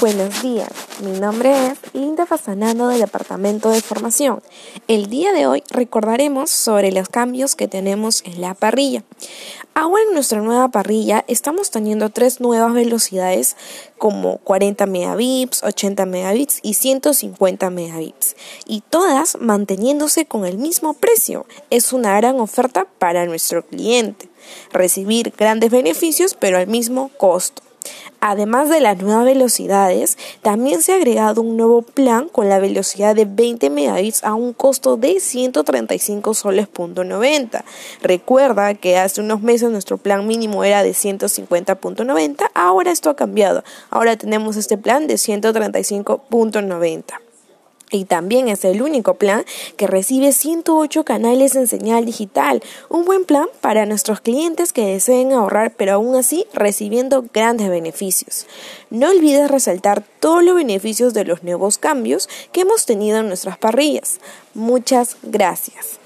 Buenos días, mi nombre es Linda Fasanando del Departamento de Formación. El día de hoy recordaremos sobre los cambios que tenemos en la parrilla. Ahora en nuestra nueva parrilla estamos teniendo tres nuevas velocidades como 40 megabits, 80 megabits y 150 megabits y todas manteniéndose con el mismo precio. Es una gran oferta para nuestro cliente. Recibir grandes beneficios pero al mismo costo. Además de las nuevas velocidades, también se ha agregado un nuevo plan con la velocidad de 20 megabits a un costo de 135 soles.90. Recuerda que hace unos meses nuestro plan mínimo era de 150.90, ahora esto ha cambiado. Ahora tenemos este plan de 135.90 y también es el único plan que recibe 108 canales en señal digital. Un buen plan para nuestros clientes que deseen ahorrar pero aún así recibiendo grandes beneficios. No olvides resaltar todos los beneficios de los nuevos cambios que hemos tenido en nuestras parrillas. Muchas gracias.